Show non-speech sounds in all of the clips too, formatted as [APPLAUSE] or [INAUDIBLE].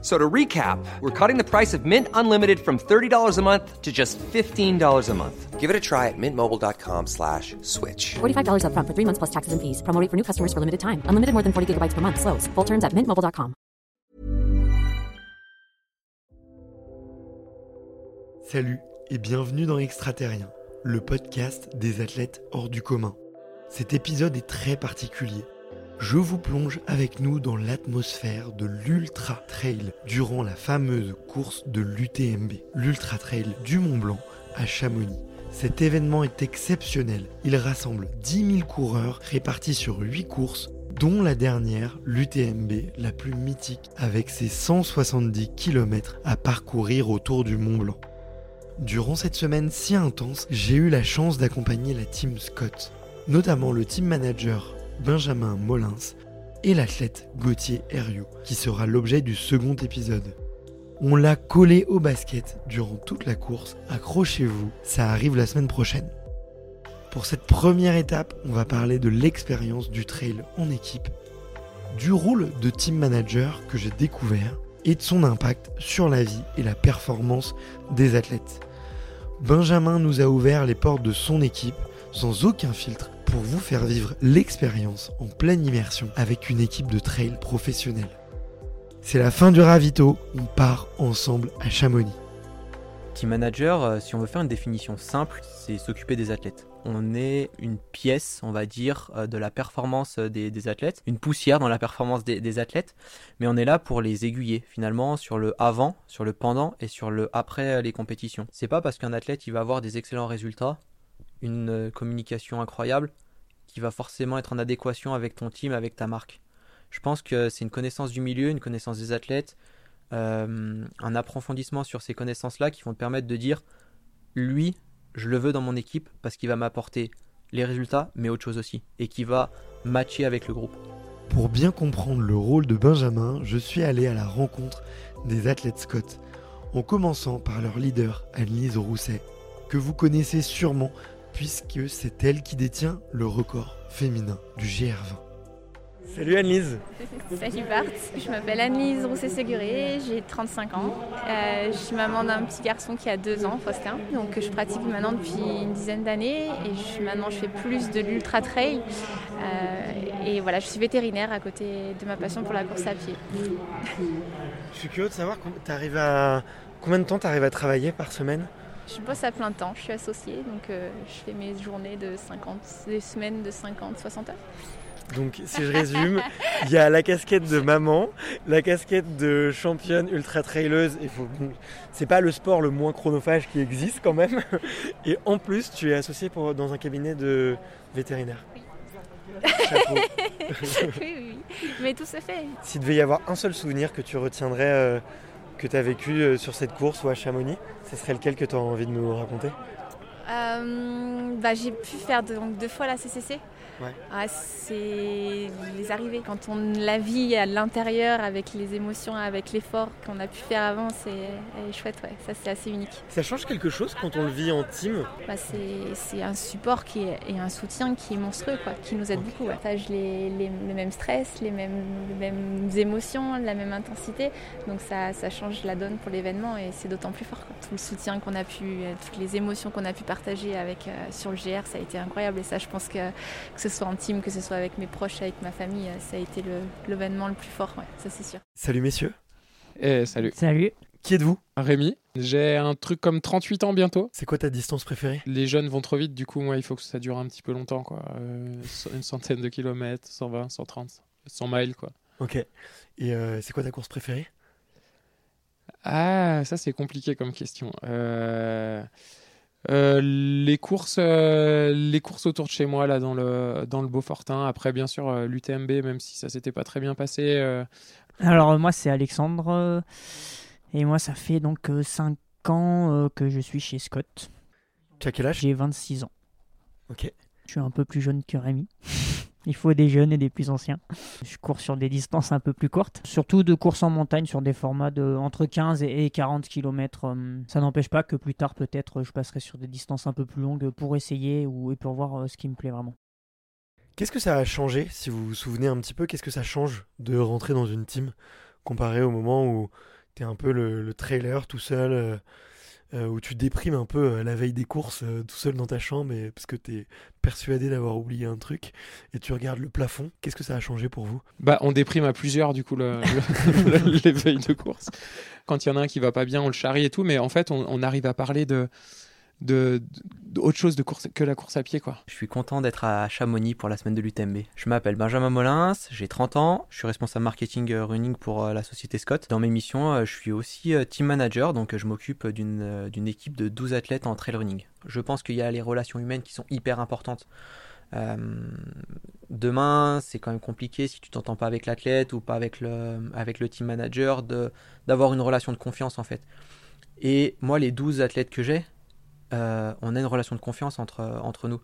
So to recap, we're cutting the price of Mint Unlimited from $30 a month to just $15 a month. Give it a try at mintmobile.com slash switch. $45 upfront for three months plus taxes and fees. Promo rate for new customers for limited time. Unlimited more than 40 gigabytes per month. Slows. Full terms at mintmobile.com. Salut et bienvenue dans Extraterrien, le podcast des athlètes hors du commun. Cet épisode est très particulier. Je vous plonge avec nous dans l'atmosphère de l'Ultra Trail durant la fameuse course de l'UTMB, l'Ultra Trail du Mont Blanc à Chamonix. Cet événement est exceptionnel. Il rassemble 10 000 coureurs répartis sur 8 courses, dont la dernière, l'UTMB, la plus mythique, avec ses 170 km à parcourir autour du Mont Blanc. Durant cette semaine si intense, j'ai eu la chance d'accompagner la team Scott, notamment le team manager Benjamin Molins et l'athlète Gauthier Herriot, qui sera l'objet du second épisode. On l'a collé au basket durant toute la course, accrochez-vous, ça arrive la semaine prochaine. Pour cette première étape, on va parler de l'expérience du trail en équipe, du rôle de team manager que j'ai découvert et de son impact sur la vie et la performance des athlètes. Benjamin nous a ouvert les portes de son équipe sans aucun filtre pour vous faire vivre l'expérience en pleine immersion avec une équipe de trail professionnelle. C'est la fin du ravito, on part ensemble à Chamonix. Team manager, euh, si on veut faire une définition simple, c'est s'occuper des athlètes. On est une pièce, on va dire, euh, de la performance euh, des, athlètes, une poussière dans la performance des, des athlètes, mais on est là pour les aiguiller finalement sur le avant, sur le pendant et sur le après les compétitions. C'est pas parce qu'un athlète il va avoir des excellents résultats, une euh, communication incroyable, qui va forcément être en adéquation avec ton team, avec ta marque. Je pense que c'est une connaissance du milieu, une connaissance des athlètes, euh, un approfondissement sur ces connaissances-là qui vont te permettre de dire, lui, je le veux dans mon équipe parce qu'il va m'apporter les résultats, mais autre chose aussi, et qui va matcher avec le groupe. Pour bien comprendre le rôle de Benjamin, je suis allé à la rencontre des athlètes Scott, en commençant par leur leader, Annelise Rousset, que vous connaissez sûrement puisque c'est elle qui détient le record féminin du GR20. Salut Annelise [LAUGHS] Salut Bart, je m'appelle Annelise Rousset-Séguré, j'ai 35 ans. Euh, je suis maman d'un petit garçon qui a 2 ans, Faustin. Donc je pratique maintenant depuis une dizaine d'années et je suis, maintenant je fais plus de l'ultra trail. Euh, et voilà, je suis vétérinaire à côté de ma passion pour la course à pied. Je suis curieux de savoir à... combien de temps tu arrives à travailler par semaine? Je bosse à plein temps, je suis associée, donc euh, je fais mes journées de 50, des semaines de 50, 60 heures. Donc si je résume, il y a la casquette de maman, la casquette de championne ultra traileuse, et faut... c'est pas le sport le moins chronophage qui existe quand même. Et en plus, tu es associée pour... dans un cabinet de vétérinaire. Oui. [LAUGHS] Oui, oui, mais tout se fait. S'il devait y avoir un seul souvenir que tu retiendrais euh, que tu as vécu euh, sur cette course ou à Chamonix, ce serait lequel que tu as envie de nous raconter? Euh, bah, J'ai pu faire donc, deux fois la CCC. Ouais. Ah, c'est les arrivées. Quand on la vit à l'intérieur avec les émotions, avec l'effort qu'on a pu faire avant, c'est chouette. Ouais. Ça, c'est assez unique. Ça change quelque chose quand on le vit en team? Bah, C'est un support qui est, et un soutien qui est monstrueux, quoi, qui nous aide beaucoup. Ouais. Partage les, les, les, mêmes stress, les mêmes, les mêmes émotions, la même intensité. Donc ça, ça change la donne pour l'événement et c'est d'autant plus fort. Quoi. Tout le soutien qu'on a pu, toutes les émotions qu'on a pu partager avec, euh, sur le GR, ça a été incroyable. Et ça, je pense que, que ce soit en team, que ce soit avec mes proches, avec ma famille, ça a été l'événement le, le, plus fort, ouais, ça c'est sûr. Salut messieurs. Et salut. Salut. Qui êtes-vous? Rémi. J'ai un truc comme 38 ans bientôt. C'est quoi ta distance préférée? Les jeunes vont trop vite, du coup, moi, il faut que ça dure un petit peu longtemps, quoi. Euh, une centaine de kilomètres, 120, 130, 100 miles, quoi. Ok. Et euh, c'est quoi ta course préférée? Ah, ça c'est compliqué comme question. Euh... Euh, les courses, euh, les courses autour de chez moi là dans le dans le Beaufortin. Après, bien sûr, euh, l'UTMB, même si ça s'était pas très bien passé. euh, Alors moi c'est Alexandre euh, et moi ça fait donc 5 ans euh, que je suis chez Scott. Tu as quel âge? J'ai 26 ans. Ok. Je suis un peu plus jeune que Rémi. [LAUGHS] Il faut des jeunes et des plus anciens. Je cours sur des distances un peu plus courtes, surtout de courses en montagne sur des formats de entre 15 et 40 km. Ça n'empêche pas que plus tard, peut-être, je passerai sur des distances un peu plus longues pour essayer ou et pour voir euh, ce qui me plaît vraiment. Qu'est-ce que ça a changé, si vous vous souvenez un petit peu, qu'est-ce que ça change de rentrer dans une team comparé au moment où tu es un peu le, trailer tout seul euh, euh, où tu déprimes un peu euh, la veille des courses euh, tout seul dans ta chambre et, parce que tu es persuadé d'avoir oublié un truc et tu regardes le plafond. Qu'est-ce que ça a changé pour vous? Bah, on déprime à plusieurs du coup le, [LAUGHS] les veilles de course. Quand il y en a un qui va pas bien, on le charrie et tout, mais en fait, on arrive à parler de de, autre chose de course que la course à pied quoi. Je suis content d'être à Chamonix pour la semaine de l'UTMB. Je m'appelle Benjamin Molins, j'ai 30 ans, je suis responsable marketing euh, running pour euh, la société Scott. Dans mes missions, euh, je suis aussi team manager, donc je m'occupe d'une équipe de 12 athlètes en trail running. Je pense qu'il y a les relations humaines qui sont hyper importantes. demain, c'est quand même compliqué si tu t'entends pas avec l'athlète ou pas avec le, avec le team manager d'avoir une relation de confiance en fait. Et moi, les 12 athlètes que j'ai, euh, on a une relation de confiance entre, entre nous.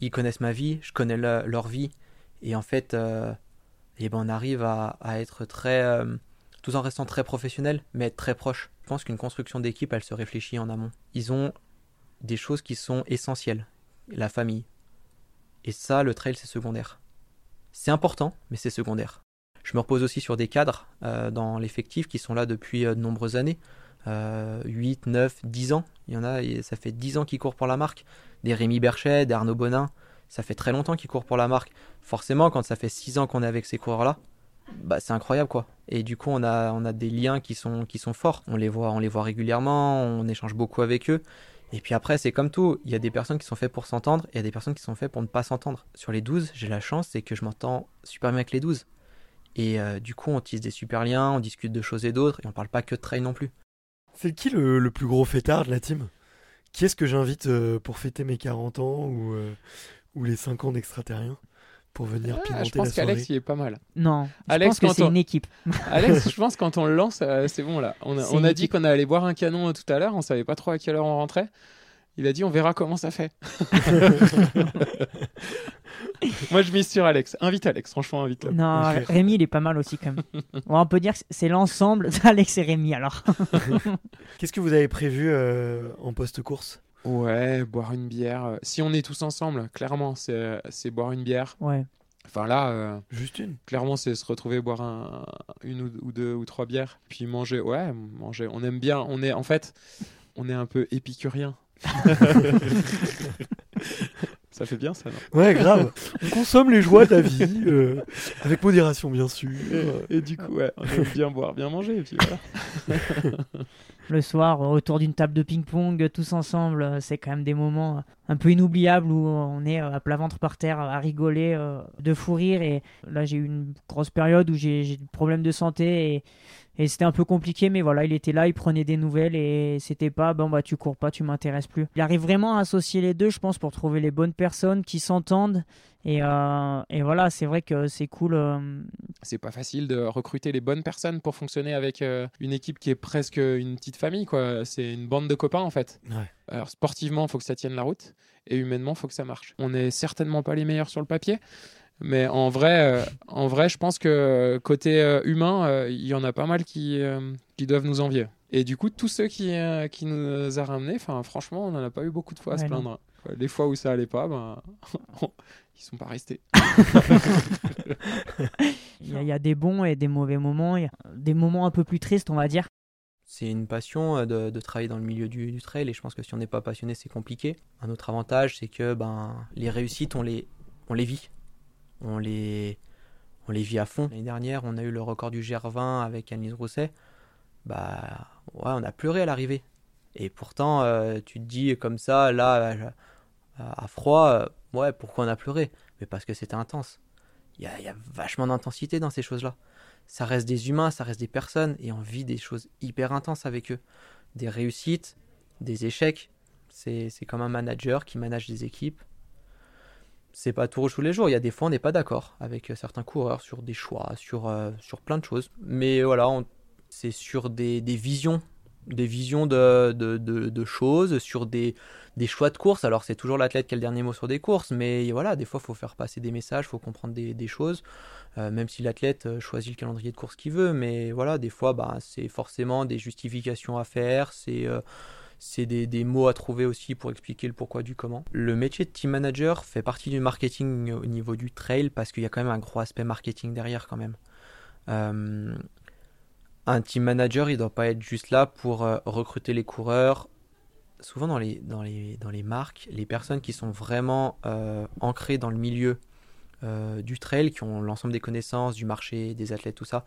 Ils connaissent ma vie, je connais leur vie, et en fait, euh, eh ben on arrive à, être très, euh, tout en restant très professionnel, mais être très proche. Je pense qu'une construction d'équipe, elle se réfléchit en amont. Ils ont des choses qui sont essentielles, la famille. Et ça, le trail, c'est secondaire. C'est important, mais c'est secondaire. Je me repose aussi sur des cadres dans l'effectif qui sont là depuis de nombreuses années. 8, 9, 10 ans. Il y en a, ça fait 10 ans qu'ils courent pour la marque. Des Rémi Berchet, des Arnaud Bonin, ça fait très longtemps qu'ils courent pour la marque. Forcément, quand ça fait 6 ans qu'on est avec ces coureurs-là, bah, c'est incroyable quoi. Et du coup, on a, on a des liens qui sont, qui sont forts. On les, voit, on les voit régulièrement, on échange beaucoup avec eux. Et puis après, c'est comme tout. Il y a des personnes qui sont faites pour s'entendre et il y a des personnes qui sont faites pour ne pas s'entendre. Sur les 12, j'ai la chance, c'est que je m'entends super bien avec les 12. Et euh, du coup, on tisse des super liens, on discute de choses et d'autres, et on parle pas que de trail non plus. C'est qui le, plus gros fêtard de la team? Qui est-ce que j'invite euh, pour fêter mes 40 ans ou, euh, ou les 5 ans d'extraterrien pour venir ah, Je pense qu'Alex, il est pas mal. Non, Alex, je pense que c'est une équipe. [LAUGHS] Alex, je pense quand on le lance, euh, c'est bon là. On a, on a dit qu'on allait boire un canon tout à l'heure, on savait pas trop à quelle heure on rentrait. Il a dit on verra comment ça fait. [LAUGHS] Moi, je mise sur Alex. Invite Alex, franchement, invite-le. Non, Rémi, il est pas mal aussi quand même. [LAUGHS] on peut dire que c'est l'ensemble d'Alex et Rémi alors. [LAUGHS] Qu'est-ce que vous avez prévu euh, en post-course? Ouais, boire une bière. Si on est tous ensemble, clairement, c'est boire une bière. Ouais. Enfin là, euh, juste une? Clairement, c'est se retrouver boire un, une ou, deux ou trois bières, puis manger. Ouais, manger. On aime bien. On est en fait, on est un peu épicurien. [LAUGHS] Ça fait bien ça, non Ouais, grave. On consomme les joies de la vie, euh, avec modération bien sûr. Et, du coup, ouais, on aime bien boire, bien manger. Et puis voilà. [LAUGHS] Le soir, autour d'une table de ping-pong, tous ensemble, c'est quand même des moments un peu inoubliables où on est à plat ventre par terre à rigoler, euh, de fou rire. Et là, j'ai eu une grosse période où j'ai des problèmes de santé et et c'était un peu compliqué, mais voilà, il était là, il prenait des nouvelles et c'était pas, bon bah tu cours pas, tu m'intéresses plus. Il arrive vraiment à associer les deux, je pense, pour trouver les bonnes personnes qui s'entendent. Et, euh, et, voilà, c'est vrai que c'est cool. Euh. C'est pas facile de recruter les bonnes personnes pour fonctionner avec euh, une équipe qui est presque une petite famille, quoi. C'est une bande de copains en fait. Alors sportivement, il faut que ça tienne la route et humainement, il faut que ça marche. On n'est certainement pas les meilleurs sur le papier, mais en vrai, euh, en vrai, je pense que côté euh, humain, euh, il y en a pas mal qui, qui doivent nous envier. Et du coup, tous ceux qui, qui nous a ramenés, franchement, on n'en a pas eu beaucoup de fois à se plaindre. Les fois où ça allait pas, ben, [LAUGHS] ils sont pas restés. il, y a, des bons et des mauvais moments, il y a des moments un peu plus tristes, on va dire. C'est une passion de, de, travailler dans le milieu du, du, trail et je pense que si on n'est pas passionné, c'est compliqué. Un autre avantage, c'est que ben, les réussites, on les, on les vit on les, on les vit à fond. L'année dernière, on a eu le record du GR20 avec Annelise Rousset. Bah, ouais, on a pleuré à l'arrivée. Et pourtant, euh, tu te dis comme ça, là, à froid, euh, ouais, pourquoi on a pleuré? Mais parce que c'était intense. Il y a, vachement d'intensité dans ces choses-là. Ça reste des humains, ça reste des personnes, et on vit des choses hyper intenses avec eux. Des réussites, des échecs. C'est comme un manager qui manage des équipes c'est pas tout rouge tous les jours. Il y a des fois, on n'est pas d'accord avec euh, certains coureurs sur des choix, sur, euh, sur plein de choses. Mais voilà, c'est sur des, des, visions des visions de, de, de, choses, sur des, des choix de course. Alors c'est toujours l'athlète qui a le dernier mot sur des courses, mais voilà, des fois il faut faire passer des messages, il faut comprendre des, des choses, euh, même si l'athlète choisit le calendrier de course qu'il veut, mais voilà, des fois bah, c'est forcément des justifications à faire, c'est c'est des, des, mots à trouver aussi pour expliquer le pourquoi du comment. Le métier de team manager fait partie du marketing au niveau du trail parce qu'il y a quand même un gros aspect marketing derrière quand même. Euh, un team manager, il ne doit pas être juste là pour euh, recruter les coureurs. Souvent dans les, dans, les, dans les marques, les personnes qui sont vraiment euh, ancrées dans le milieu du trail, qui ont l'ensemble des connaissances, du marché, des athlètes, tout ça,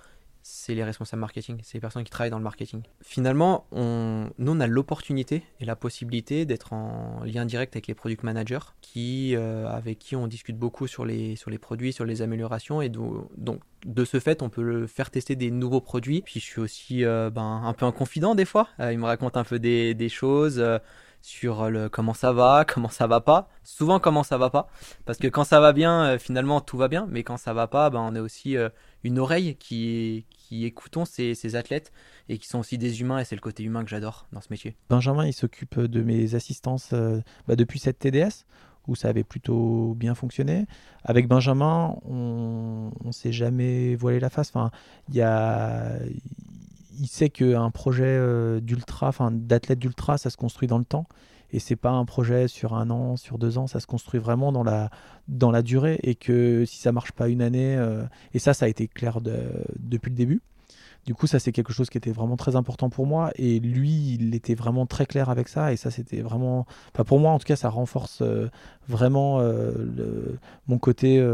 c'est les responsables marketing, c'est les personnes qui travaillent dans le marketing. Finalement, on, nous, on a l'opportunité et la possibilité d'être en lien direct avec les product managers, qui, euh, avec qui on discute beaucoup sur les, sur les produits, sur les améliorations, et do, donc de ce fait, on peut faire tester des nouveaux produits. Puis je suis aussi euh, ben, un peu un confident des fois, euh, il me raconte un peu des, des choses euh, sur le comment ça va, [LAUGHS] comment ça va pas. Souvent comment ça va pas, parce que quand ça va bien, finalement tout va bien, mais quand ça va pas, ben, on a aussi une oreille qui, qui écoutons ces, athlètes et qui sont aussi des humains, et c'est le côté humain que j'adore dans ce métier. Benjamin, il s'occupe de mes assistances euh, bah, depuis cette TDS, où ça avait plutôt bien fonctionné. Avec Benjamin, on ne s'est jamais voilé la face. Enfin, il sait qu'un projet euh, d'ultra, enfin d'athlète d'ultra, ça se construit dans le temps. Et c'est pas un projet sur un an, sur deux ans, ça se construit vraiment dans la, dans la durée. Et que si ça marche pas une année, euh, et ça, ça a été clair de, depuis le début. Du coup, ça, c'est quelque chose qui était vraiment très important pour moi. Et lui, il était vraiment très clair avec ça. Et ça, c'était vraiment. Pour moi, en tout cas, ça renforce euh, vraiment euh, mon côté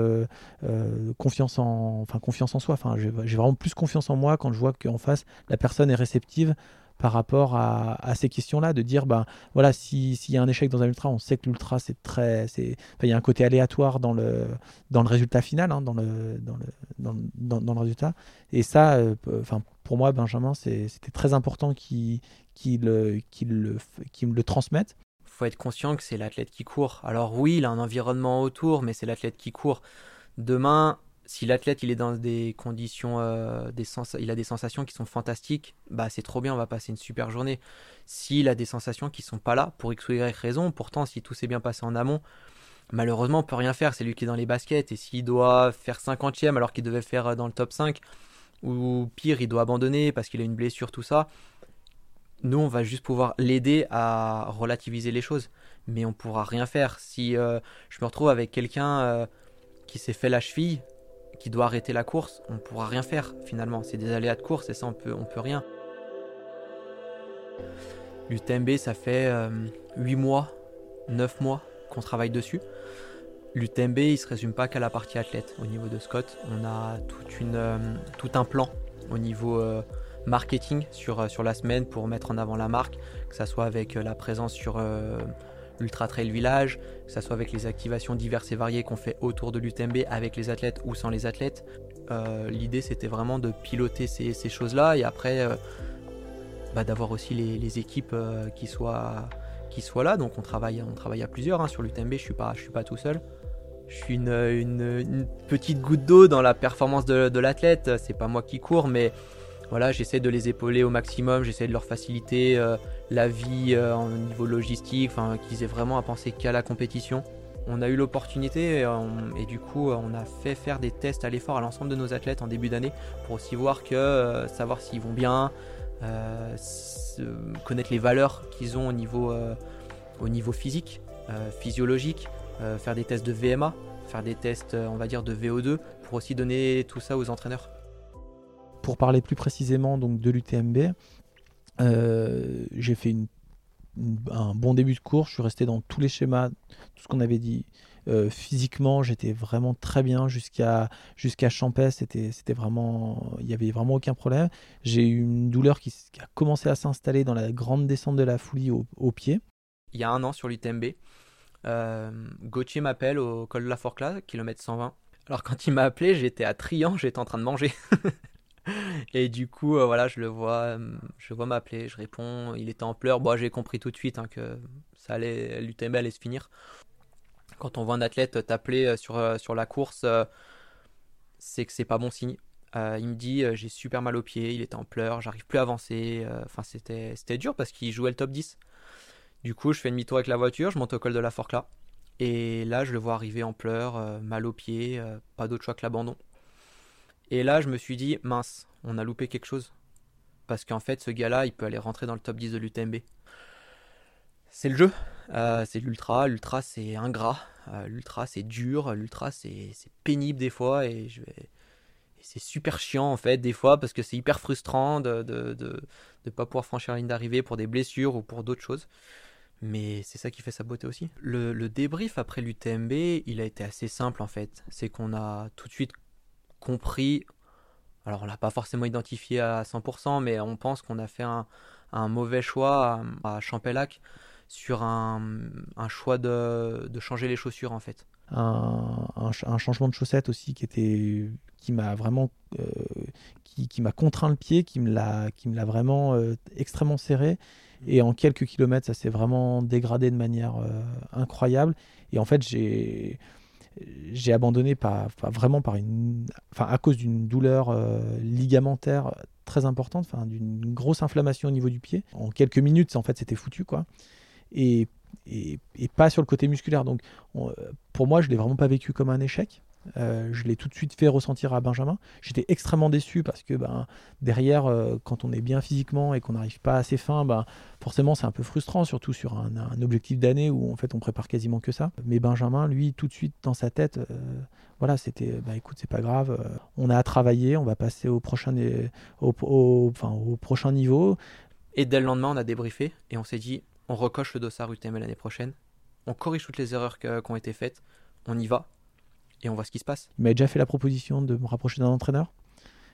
confiance, en, enfin, confiance en soi. Enfin, j'ai vraiment plus confiance en moi quand je vois qu'en face, la personne est réceptive par rapport à, ces questions-là, de dire, ben voilà, s'il si y a un échec dans un ultra, on sait que l'ultra, c'est très. Il y a un côté aléatoire dans le, dans le résultat final, hein, dans, le, dans, le, dans, le résultat. Et ça, euh, enfin, pour moi, Benjamin, c'était très important qu'il qu qu le, qu me le transmette. Il faut être conscient que c'est l'athlète qui court. Alors oui, il a un environnement autour, mais c'est l'athlète qui court. Demain, si l'athlète il est dans des conditions, euh, des il a des sensations qui sont fantastiques, bah c'est trop bien, on va passer une super journée. S'il a des sensations qui sont pas là, pour x ou y raison, pourtant si tout s'est bien passé en amont, malheureusement on peut rien faire, c'est lui qui est dans les baskets, et s'il doit faire 50ème alors qu'il devait faire dans le top 5, ou pire il doit abandonner parce qu'il a une blessure, tout ça, nous on va juste pouvoir l'aider à relativiser les choses, mais on pourra rien faire. Si euh, je me retrouve avec quelqu'un euh, qui s'est fait la cheville, qui doit arrêter la course, on ne pourra rien faire finalement. C'est des aléas de course et ça on peut, on peut rien. L'UTMB ça fait euh, 8 mois, 9 mois qu'on travaille dessus. L'UTMB il se résume pas qu'à la partie athlète au niveau de Scott. On a toute une, euh, tout un plan au niveau euh, marketing sur, sur la semaine pour mettre en avant la marque, que ça soit avec la présence sur l'Ultra Trail Village, que ce soit avec les activations diverses et variées qu'on fait autour de l'UTMB avec les athlètes ou sans les athlètes. Euh, L'idée c'était vraiment de piloter ces, choses-là et après euh, bah, d'avoir aussi les, équipes euh, qui, soient, là. Donc on travaille, on travaille à plusieurs hein. sur l'UTMB, je suis, suis pas tout seul. Je suis une petite goutte d'eau dans la performance de, de l'athlète. C'est pas moi qui cours, mais voilà, j'essaie de les épauler au maximum, j'essaie de leur faciliter euh, la vie euh, au niveau logistique, qu'ils aient vraiment à penser qu'à la compétition. On a eu l'opportunité et, et, du coup on a fait faire des tests à l'effort à l'ensemble de nos athlètes en début d'année pour aussi voir que euh, savoir s'ils vont bien, euh, connaître les valeurs qu'ils ont au niveau, au niveau physique, physiologique, faire des tests de VMA, faire des tests on va dire de VO2 pour aussi donner tout ça aux entraîneurs pour parler plus précisément donc de l'UTMB, euh, j'ai fait un bon début de course. Je suis resté dans tous les schémas, tout ce qu'on avait dit. Euh, physiquement, j'étais vraiment très bien jusqu'à jusqu'à Champès. C'était c'était vraiment, il y avait vraiment aucun problème. J'ai eu une douleur qui, a commencé à s'installer dans la grande descente de la Foulie au, au pied. Il y a un an sur l'UTMB, euh, Gauthier m'appelle au col de la Forclaz, kilomètre 120. Alors quand il m'a appelé, j'étais à Trian, j'étais en train de manger. [LAUGHS] Et du coup, euh, voilà, je le vois, je vois m'appeler, je réponds, il était en pleurs. Bon, j'ai compris tout de suite hein, que ça allait, l'UTMB allait se finir. Quand on voit un athlète t'appeler sur, sur la course, c'est que c'est pas bon signe. Euh, il me dit euh, j'ai super mal au pied, il était en pleurs, j'arrive plus à avancer. Euh, Enfin, c'était c'était dur parce qu'il jouait le top 10. Du coup, je fais demi-tour avec la voiture, je monte au col de la Forclaz. Et là, je le vois arriver en pleurs, euh, mal au pied, euh, pas d'autre choix que l'abandon. Et là, je me suis dit mince, on a loupé quelque chose. Parce qu'en fait, ce gars-là, il peut aller rentrer dans le top 10 de l'UTMB. C'est le jeu, Euh, c'est l'ultra. L'ultra, c'est ingrat. Euh, l'ultra, c'est dur. L'ultra, c'est pénible des fois. Et c'est super chiant en fait des fois parce que c'est hyper frustrant de de, de, de pas pouvoir franchir la ligne d'arrivée pour des blessures ou pour d'autres choses. Mais c'est ça qui fait sa beauté aussi. Le débrief après l'UTMB, il a été assez simple en fait. C'est qu'on a tout de suite compris, alors on l'a pas forcément identifié à 100%, mais on pense qu'on a fait un, un mauvais choix à, à sur un, un choix de, de changer les chaussures en fait. un, un ch- un changement de chaussette aussi qui était qui m'a vraiment euh, qui, qui m'a contraint le pied qui me l'a qui me l'a vraiment euh, extrêmement serré et en quelques kilomètres ça s'est vraiment dégradé de manière euh, incroyable et en fait j'ai j'ai abandonné par- vraiment par une enfin à cause d'une douleur euh, ligamentaire très importante enfin d'une grosse inflammation au niveau du pied. En quelques minutes en fait c'était foutu quoi. Et, et, pas sur le côté musculaire. Donc on- pour moi, je l'ai vraiment pas vécu comme un échec. Euh, je l'ai tout de suite fait ressentir à Benjamin. J'étais extrêmement déçu parce que ben, derrière, euh, quand on est bien physiquement et qu'on n'arrive pas assez fin, ben, forcément c'est un peu frustrant, surtout sur un, objectif d'année où en fait on prépare quasiment que ça. Mais Benjamin, lui, tout de suite dans sa tête, euh, voilà, c'était, bah écoute, c'est pas grave, on a à travailler, on va passer au prochain, au, prochain niveau. Et dès le lendemain, on a débriefé et on s'est dit on recoche le dossard UTMB l'année prochaine, on corrige toutes les erreurs qui ont été faites, on y va et on voit ce qui se passe. Il m'avait déjà fait la proposition de me rapprocher d'un entraîneur.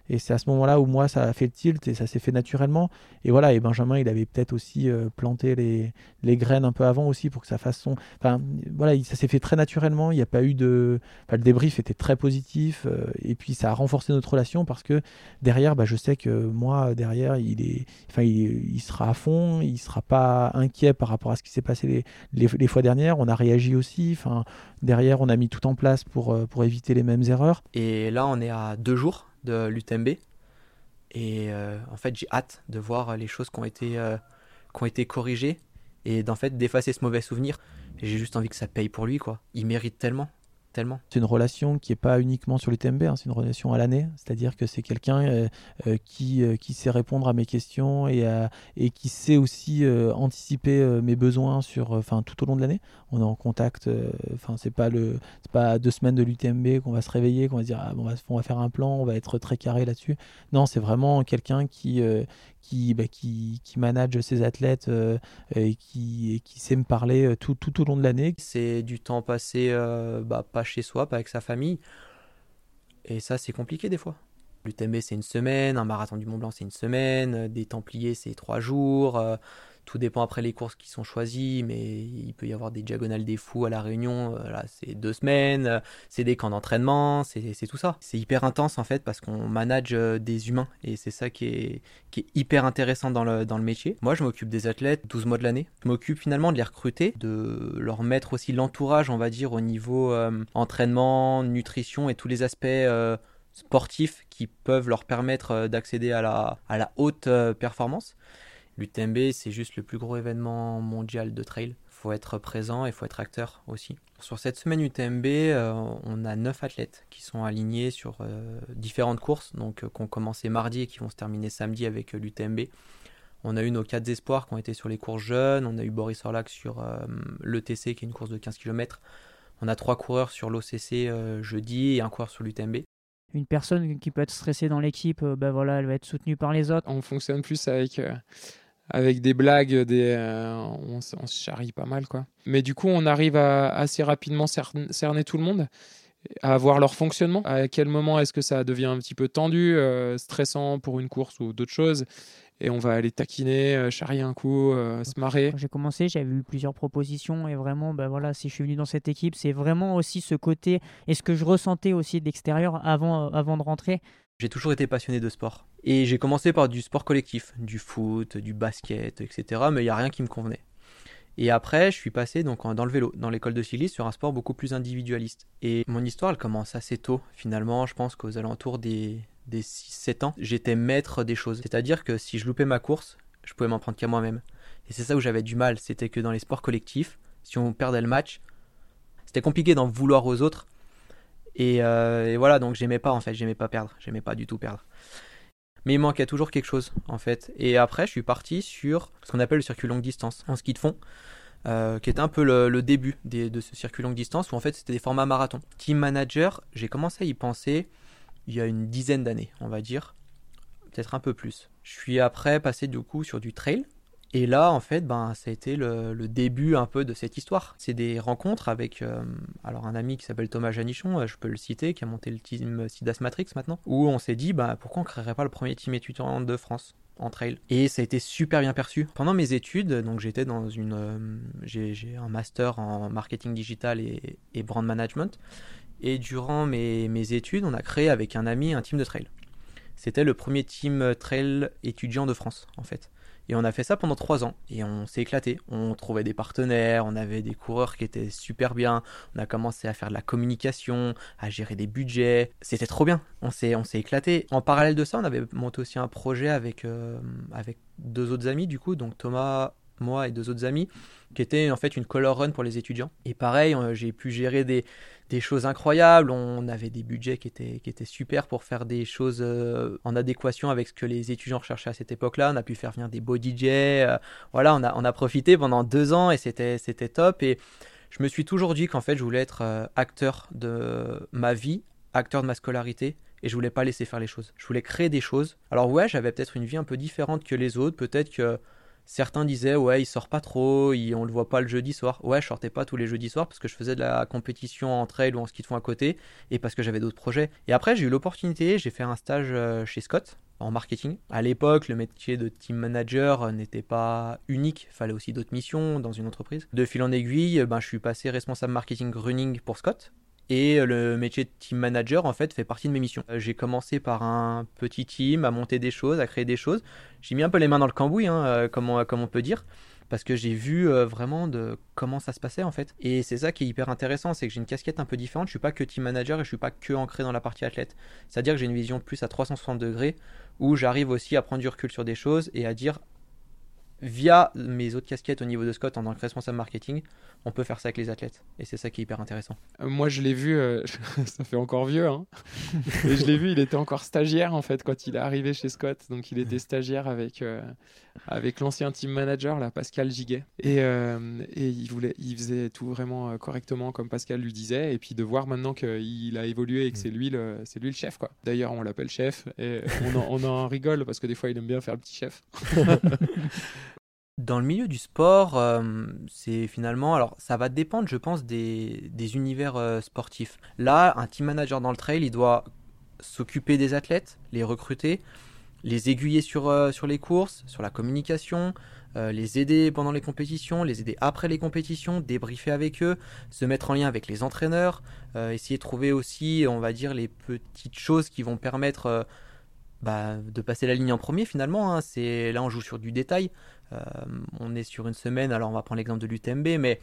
Et c'est à ce moment-là où moi, ça a fait le tilt et ça s'est fait naturellement. Et voilà, et Benjamin, il avait peut-être aussi euh, planté les, les graines un peu avant aussi pour que ça fasse son. Enfin, voilà, il- ça s'est fait très naturellement. Il n'y a pas eu de. Enfin, le débrief était très positif. euh, et puis, ça a renforcé notre relation parce que derrière, bah, je sais que moi, derrière, il, est... enfin, il, il sera à fond. Il ne sera pas inquiet par rapport à ce qui s'est passé les, les, les fois dernières. On a réagi aussi. Enfin, derrière, on a mis tout en place pour, euh, pour éviter les mêmes erreurs. Et là, on est à deux jours de l'UTMB. Et euh, en fait, j'ai hâte de voir les choses qui ont été, euh, qui ont été corrigées et d'en fait d'effacer ce mauvais souvenir. J'ai juste envie que ça paye pour lui, quoi. Il mérite tellement, tellement. C'est une relation qui n'est pas uniquement sur l'UTMB, hein, c'est une relation à l'année. C'est-à-dire que c'est quelqu'un euh, qui, qui sait répondre à mes questions et, à- et qui sait aussi anticiper mes besoins sur, enfin, tout au long de l'année. On est en contact. euh, Enfin, c'est pas le, c'est pas deux semaines de l'UTMB qu'on va se réveiller, qu'on va se dire ah, bon, on, va, faire un plan, on va être très carré là-dessus. Non, c'est vraiment quelqu'un qui, euh, bah, qui, qui manage ses athlètes euh, et, qui, qui sait me parler euh, tout, tout au long de l'année. C'est du temps passé bah, pas chez soi, pas avec sa famille. Et ça, c'est compliqué des fois. L'UTMB, c'est une semaine, un marathon du Mont Blanc, c'est une semaine, des Templiers, c'est trois jours. Tout dépend après les courses qui sont choisies, mais il peut y avoir des diagonales des fous à La Réunion, euh, là, c'est deux semaines, euh, c'est des camps d'entraînement, c'est tout ça. C'est hyper intense en fait parce qu'on manage euh, des humains et c'est ça qui est, qui est hyper intéressant dans le, dans le métier. Moi, je m'occupe des athlètes 12 mois de l'année. Je m'occupe finalement de les recruter, de leur mettre aussi l'entourage, on va dire, au niveau entraînement, nutrition et tous les aspects sportifs qui peuvent leur permettre d'accéder à la, à la haute performance. L'UTMB, c'est juste le plus gros événement mondial de trail. faut être présent et faut être acteur aussi. Sur cette semaine UTMB, euh, on a 9 athlètes qui sont alignés sur euh, différentes courses, donc euh, qui ont commencé mardi et qui vont se terminer samedi avec euh, l'UTMB. On a eu nos 4 espoirs qui ont été sur les courses jeunes, on a eu Boris Orlac sur euh, l'ETC qui est une course de 15 km. On a trois coureurs sur l'OCC euh, jeudi et un coureur sur l'UTMB. Une personne qui peut être stressée dans l'équipe, ben voilà, elle va être soutenue par les autres. On fonctionne plus avec, euh, avec des blagues, des, euh, on, se charrie pas mal. quoi. Mais du coup, on arrive à assez rapidement cern- cerner tout le monde, à voir leur fonctionnement. À quel moment est-ce que ça devient un petit peu tendu, euh, stressant pour une course ou d'autres choses et on va aller taquiner, euh, charrier un coup, euh, se marrer. J'ai commencé, j'avais eu plusieurs propositions et vraiment, ben voilà, si je suis venu dans cette équipe, c'est vraiment aussi ce côté et ce que je ressentais aussi de l'extérieur avant, avant de rentrer. J'ai toujours été passionné de sport. Et j'ai commencé par du sport collectif, du foot, du basket, etc. Mais il n'y a rien qui me convenait. Et après, je suis passé donc dans le vélo, dans l'école de cyclisme, sur un sport beaucoup plus individualiste. Et mon histoire, elle commence assez tôt, finalement. Je pense qu'aux alentours des des 6-7 ans, j'étais maître des choses. C'est-à-dire que si je loupais ma course, je pouvais m'en prendre qu'à moi-même. Et c'est ça où j'avais du mal, c'était que dans les sports collectifs, si on perdait le match, c'était compliqué d'en vouloir aux autres. Et, euh, et voilà, donc j'aimais pas en fait, j'aimais pas perdre, j'aimais pas du tout perdre. Mais il manquait toujours quelque chose en fait. Et après, je suis parti sur ce qu'on appelle le circuit longue distance en ski de fond. Euh, qui était un peu le, début de ce circuit longue distance où en fait c'était des formats marathon. Team manager, j'ai commencé à y penser il y a une dizaine d'années, on va dire, peut-être un peu plus. Je suis après passé du coup sur du trail. Et là, en fait, ben, ça a été le, début un peu de cette histoire. C'est des rencontres avec euh, alors un ami qui s'appelle Thomas Janichon, euh, je peux le citer, qui a monté le team Sidas Matrix maintenant, où on s'est dit, bah, pourquoi on créerait pas le premier team étudiant de France en trail. Et ça a été super bien perçu. Pendant mes études, donc j'étais dans une, euh, j'ai j'ai un master en marketing digital et, et brand management. Et durant mes, mes études, on a créé avec un ami un team de trail. C'était le premier team trail étudiant de France, en fait. Et on a fait ça pendant trois ans. Et on s'est éclaté. On trouvait des partenaires, on avait des coureurs qui étaient super bien. On a commencé à faire de la communication, à gérer des budgets. C'était trop bien. On s'est, éclaté. En parallèle de ça, on avait monté aussi un projet avec, euh, avec deux autres amis, du coup, donc Thomas, moi et deux autres amis, qui était en fait une color run pour les étudiants. Et pareil, j'ai pu gérer des, des choses incroyables. On avait des budgets qui étaient, qui étaient super pour faire des choses euh, en adéquation avec ce que les étudiants recherchaient à cette époque-là. On a pu faire venir des beaux DJ. euh, voilà, on a, on a profité pendant deux ans et c'était, c'était top. Et je me suis toujours dit qu'en fait, je voulais être euh, acteur de ma vie, acteur de ma scolarité. Et je voulais pas laisser faire les choses. Je voulais créer des choses. Alors ouais, j'avais peut-être une vie un peu différente que les autres. Peut-être que Certains disaient ouais il sort pas trop, il, on le voit pas le jeudi soir. Ouais je sortais pas tous les jeudis soirs parce que je faisais de la compétition en trail ou en ski de fond à côté et parce que j'avais d'autres projets. Et après j'ai eu l'opportunité, j'ai fait un stage euh, chez Scott en marketing. À l'époque le métier de team manager euh, n'était pas unique, fallait aussi d'autres missions dans une entreprise. De fil en aiguille, euh, ben, je suis passé responsable marketing running pour Scott. Et le métier de team manager, en fait, fait partie de mes missions. Euh, J'ai commencé par un petit team, à monter des choses, à créer des choses. J'ai mis un peu les mains dans le cambouis, hein, euh, comme, on, peut dire, parce que j'ai vu euh, vraiment de comment ça se passait, en fait. Et c'est ça qui est hyper intéressant, c'est que j'ai une casquette un peu différente. Je suis pas que team manager et je suis pas que ancré dans la partie athlète. C'est-à-dire que j'ai une vision plus à 360 degrés, où j'arrive aussi à prendre du recul sur des choses et à dire, via mes autres casquettes au niveau de Scott en tant que responsable marketing, on peut faire ça avec les athlètes. Et c'est ça qui est hyper intéressant. Euh, Moi, je l'ai vu, euh, [LAUGHS] ça fait encore vieux, hein. [LAUGHS] Et je l'ai vu, il était encore stagiaire en fait quand il est arrivé chez Scott. Donc, il était stagiaire avec, euh, avec l'ancien team manager, là, Pascal Giguet. Et, euh, et il, voulait, il faisait tout vraiment euh, correctement comme Pascal lui disait. Et puis de voir maintenant qu'il a évolué et que c'est lui, le, c'est lui le chef, quoi. D'ailleurs, on l'appelle chef et on en, on en rigole parce que des fois, il aime bien faire le petit chef. [LAUGHS] Dans le milieu du sport, euh, c'est finalement, alors ça va dépendre, je pense, des, des univers euh, sportifs. Là, un team manager dans le trail, il doit s'occuper des athlètes, les recruter, les aiguiller sur, euh, sur les courses, sur la communication, euh, les aider pendant les compétitions, les aider après les compétitions, débriefer avec eux, se mettre en lien avec les entraîneurs, euh, essayer de trouver aussi, on va dire, les petites choses qui vont permettre bah, de passer la ligne en premier finalement. hein. C'est là on joue sur du détail. On est sur une semaine, alors on va prendre l'exemple de l'UTMB, mais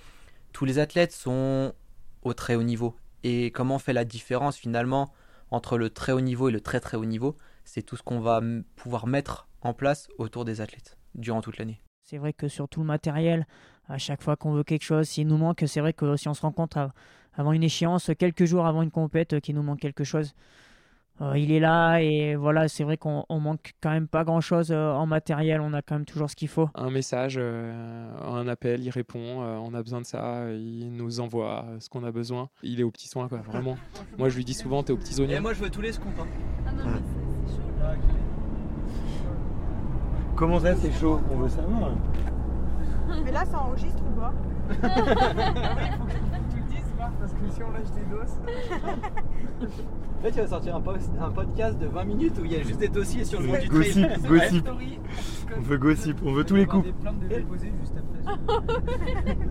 tous les athlètes sont au très haut niveau. Et comment fait la différence finalement entre le très haut niveau et le très très haut niveau? C'est tout ce qu'on va pouvoir mettre en place autour des athlètes durant toute l'année. C'est vrai que sur tout le matériel, à chaque fois qu'on veut quelque chose, s'il nous manque, c'est vrai que si on se rencontre avant une échéance, quelques jours avant une compète, euh, qu'il nous manque quelque chose, euh, il est là et voilà, c'est vrai qu'on on manque quand même pas grand chose en matériel, on a quand même toujours ce qu'il faut. Un message, euh, un appel, il répond, euh, on a besoin de ça, il nous envoie euh, ce qu'on a besoin. Il est aux petits soins, quoi, vraiment. [LAUGHS] Moi, je lui dis souvent, t'es aux petits oignons. je veux tous les scoops. Comment ça, c'est chaud? On veut savoir. Mais là, ça enregistre ou pas? [LAUGHS] Parce que si on lâche des doses. Là, tu vas sortir un, podcast de 20 minutes où il y a juste des dossiers sur le monde du Gossip, trail. gossip. On veut gossip, on veut tous les coups. Des plaintes de déposer juste après.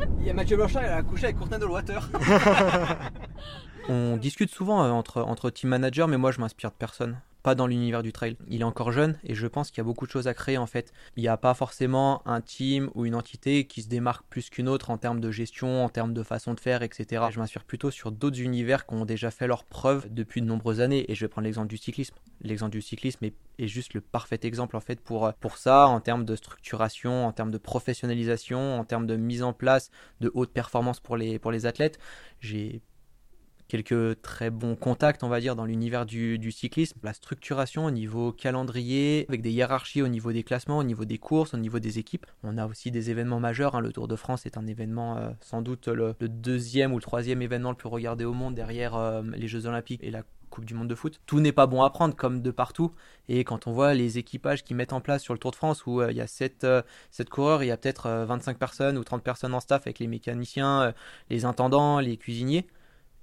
[LAUGHS] Il y a Mathieu Blanchard, il a couché avec Courtenay de Water. [LAUGHS] On discute souvent euh, entre, entre team managers, mais moi je m'inspire de personne. Pas dans l'univers du trail. Il est encore jeune et je pense qu'il y a beaucoup de choses à créer en fait. Il n'y a pas forcément un team ou une entité qui se démarque plus qu'une autre en termes de gestion, en termes de façon de faire, etc. Je m'inspire plutôt sur d'autres univers qui ont déjà fait leurs preuves depuis de nombreuses années et je vais prendre l'exemple du cyclisme. L'exemple du cyclisme est, juste le parfait exemple en fait pour, pour ça en termes de structuration, en termes de professionnalisation, en termes de mise en place de haute performance pour les, pour les athlètes. J'ai quelques très bons contacts, on va dire, dans l'univers du, cyclisme. La structuration au niveau calendrier, avec des hiérarchies au niveau des classements, au niveau des courses, au niveau des équipes. On a aussi des événements majeurs. Hein. Le Tour de France est un événement euh, sans doute le, deuxième ou le troisième événement le plus regardé au monde derrière euh, les Jeux Olympiques et la Coupe du Monde de foot. Tout n'est pas bon à prendre comme de partout. Et quand on voit les équipages qui mettent en place sur le Tour de France où euh, il y a 7, coureurs, il y a peut-être 25 personnes ou 30 personnes en staff avec les mécaniciens, les intendants, les cuisiniers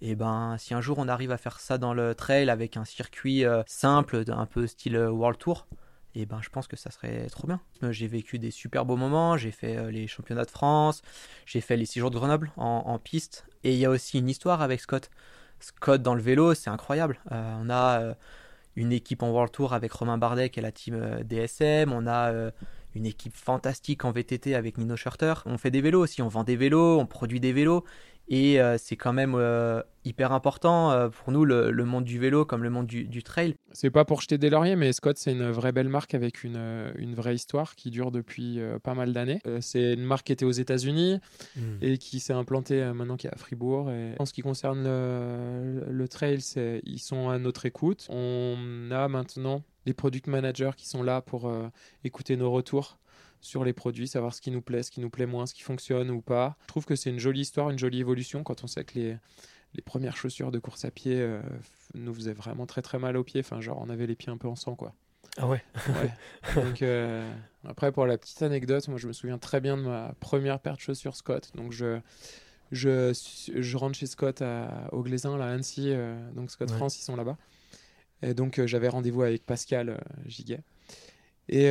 et ben si un jour on arrive à faire ça dans le trail avec un circuit euh, simple, un peu style euh, World Tour, et ben je pense que ça serait trop bien. Euh, j'ai vécu des super beaux moments, j'ai fait les championnats de France, j'ai fait les six jours de Grenoble en, piste, et il y a aussi une histoire avec Scott. Scott dans le vélo, c'est incroyable. on a une équipe en World Tour avec Romain Bardet qui est la team DSM, on a une équipe fantastique en VTT avec Nino Schurter. On fait des vélos aussi, on vend des vélos, on produit des vélos. Et euh, c'est quand même euh, hyper important euh, pour nous, le, monde du vélo comme le monde du, trail. C'est pas pour jeter des lauriers, mais Scott, c'est une vraie belle marque avec une, une vraie histoire qui dure depuis pas mal d'années. c'est une marque qui était aux États-Unis hmm. et qui s'est implantée maintenant qui est à Fribourg. Et en ce qui concerne le, le trail, ils sont à notre écoute. On a maintenant des product managers qui sont là pour écouter nos retours sur les produits, savoir ce qui nous plaît, ce qui nous plaît moins, ce qui fonctionne ou pas. Je trouve que c'est une jolie histoire, une jolie évolution quand on sait que les, les premières chaussures de course à pied euh, nous faisaient vraiment très très mal aux pieds. Enfin, genre, on avait les pieds un peu en sang, quoi. Ah ouais, [LAUGHS] Donc, euh, après, pour la petite anecdote, moi je me souviens très bien de ma première paire de chaussures Scott. Donc, je, je, je rentre chez Scott à, au Glaisin, là, à Annecy. Euh, donc, Scott France, ils sont là-bas. Et donc, j'avais rendez-vous avec Pascal Giguet. Et,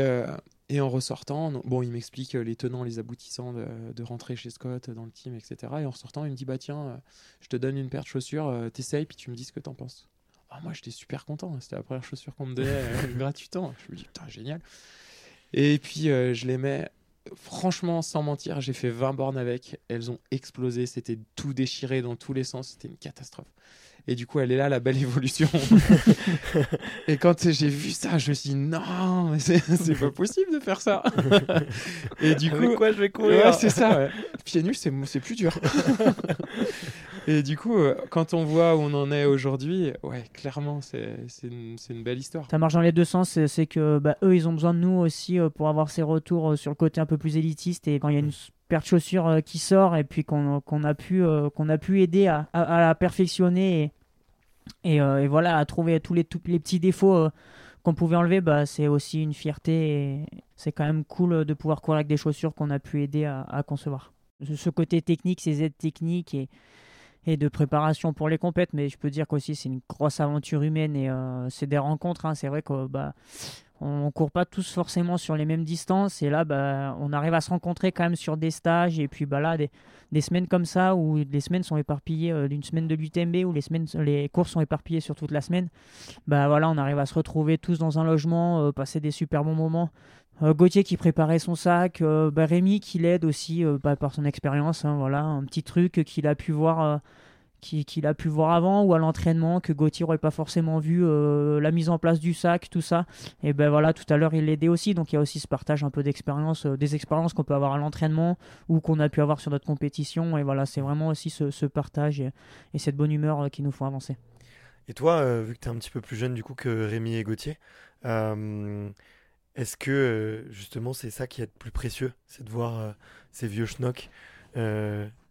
et en ressortant, bon, il m'explique euh, les tenants, les aboutissants de, rentrer chez Scott dans le team, etc. Et en ressortant, il me dit Bah tiens, euh, je te donne une paire de chaussures, euh, t'essayes, puis tu me dis ce que t'en penses. Ah, moi, j'étais super content. Hein, c'était la première chaussure qu'on me donnait [LAUGHS] gratuitement. Je me dis Putain, génial. Et puis, je les mets. Franchement, sans mentir, j'ai fait 20 bornes avec. Elles ont explosé. C'était tout déchiré dans tous les sens. C'était une catastrophe. Et du coup, elle est là, la belle [LAUGHS] évolution. [LAUGHS] et quand j'ai vu ça, je me suis dit, non, mais c'est pas possible de faire ça. [LAUGHS] et du coup, quoi je vais courir ouais, c'est ça. Ouais. Pieds nus, c'est plus dur. et du coup, euh, quand on voit où on en est aujourd'hui, ouais, clairement, c'est une, une, belle histoire. Ça marche dans les deux sens. C'est que bah, eux, ils ont besoin de nous aussi euh, pour avoir ces retours euh, sur le côté un peu plus élitiste. Et quand il y a une paire chaussures euh, qui sort et puis qu'on a pu euh, qu'on a pu aider à, la perfectionner et, euh, et, voilà à trouver tous les, petits défauts qu'on pouvait enlever bah, c'est aussi une fierté c'est quand même cool de pouvoir courir avec des chaussures qu'on a pu aider à, concevoir ce côté technique ces aides techniques et, et de préparation pour les compètes mais je peux dire qu'aussi c'est une grosse aventure humaine et c'est des rencontres hein. c'est vrai que bah on court pas tous forcément sur les mêmes distances et là bah, on arrive à se rencontrer quand même sur des stages et puis bah là des, semaines comme ça où les semaines sont éparpillées euh, d'une semaine de l'UTMB où les semaines les courses sont éparpillées sur toute la semaine bah voilà on arrive à se retrouver tous dans un logement euh, passer des super bons moments. Euh, Gauthier qui préparait son sac bah, Rémi qui l'aide aussi bah, par son expérience hein, voilà un petit truc qu'il a pu voir qu'il a pu voir avant ou à l'entraînement que Gauthier n'aurait pas forcément vu euh, la mise en place du sac, tout ça. Et ben voilà, tout à l'heure il l'aidait aussi, donc il y a aussi ce partage un peu d'expérience, euh, des expériences qu'on peut avoir à l'entraînement ou qu'on a pu avoir sur notre compétition. Et voilà, c'est vraiment aussi ce, partage et, cette bonne humeur euh, qui nous font avancer. Et toi, vu que tu es un petit peu plus jeune du coup que Rémi et Gauthier, est-ce que justement c'est ça qui est le plus précieux, c'est de voir ces vieux schnocks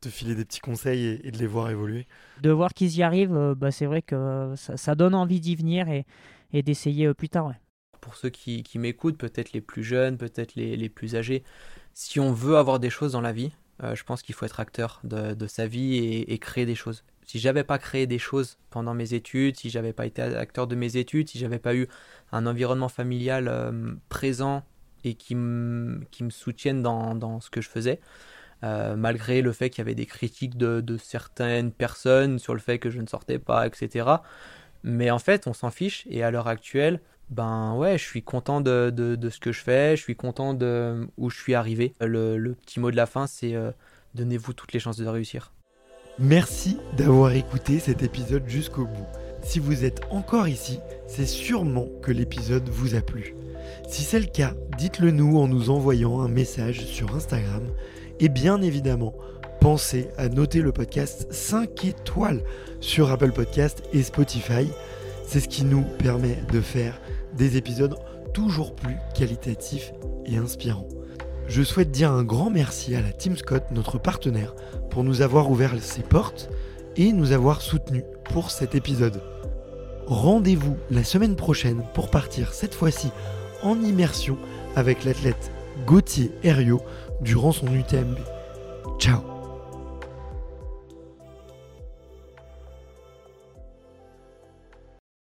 te filer des petits conseils et, de les voir évoluer De voir qu'ils y arrivent, euh, bah, c'est vrai que ça, donne envie d'y venir et, et d'essayer euh, plus tard. Pour ceux qui, qui m'écoutent, peut-être les plus jeunes, peut-être les, les, plus âgés, si on veut avoir des choses dans la vie, euh, je pense qu'il faut être acteur de, de sa vie et, créer des choses. Si j'avais pas créé des choses pendant mes études, si j'avais pas été acteur de mes études, si j'avais pas eu un environnement familial présent et qui, qui me soutienne dans, dans, ce que je faisais, euh, malgré le fait qu'il y avait des critiques de, certaines personnes sur le fait que je ne sortais pas, etc. Mais en fait, on s'en fiche. Et à l'heure actuelle, ben ouais, je suis content de, ce que je fais, je suis content de où je suis arrivé. Le, le petit mot de la fin, c'est euh, donnez-vous toutes les chances de réussir. Merci d'avoir écouté cet épisode jusqu'au bout. Si vous êtes encore ici, c'est sûrement que l'épisode vous a plu. Si c'est le cas, dites-le nous en nous envoyant un message sur Instagram. Et bien évidemment, pensez à noter le podcast 5 étoiles sur Apple Podcast et Spotify. C'est ce qui nous permet de faire des épisodes toujours plus qualitatifs et inspirants. Je souhaite dire un grand merci à la Team Scott, notre partenaire, pour nous avoir ouvert ses portes et nous avoir soutenus pour cet épisode. Rendez-vous la semaine prochaine pour partir cette fois-ci en immersion avec l'athlète Gauthier Herriot durant son UTMB. Ciao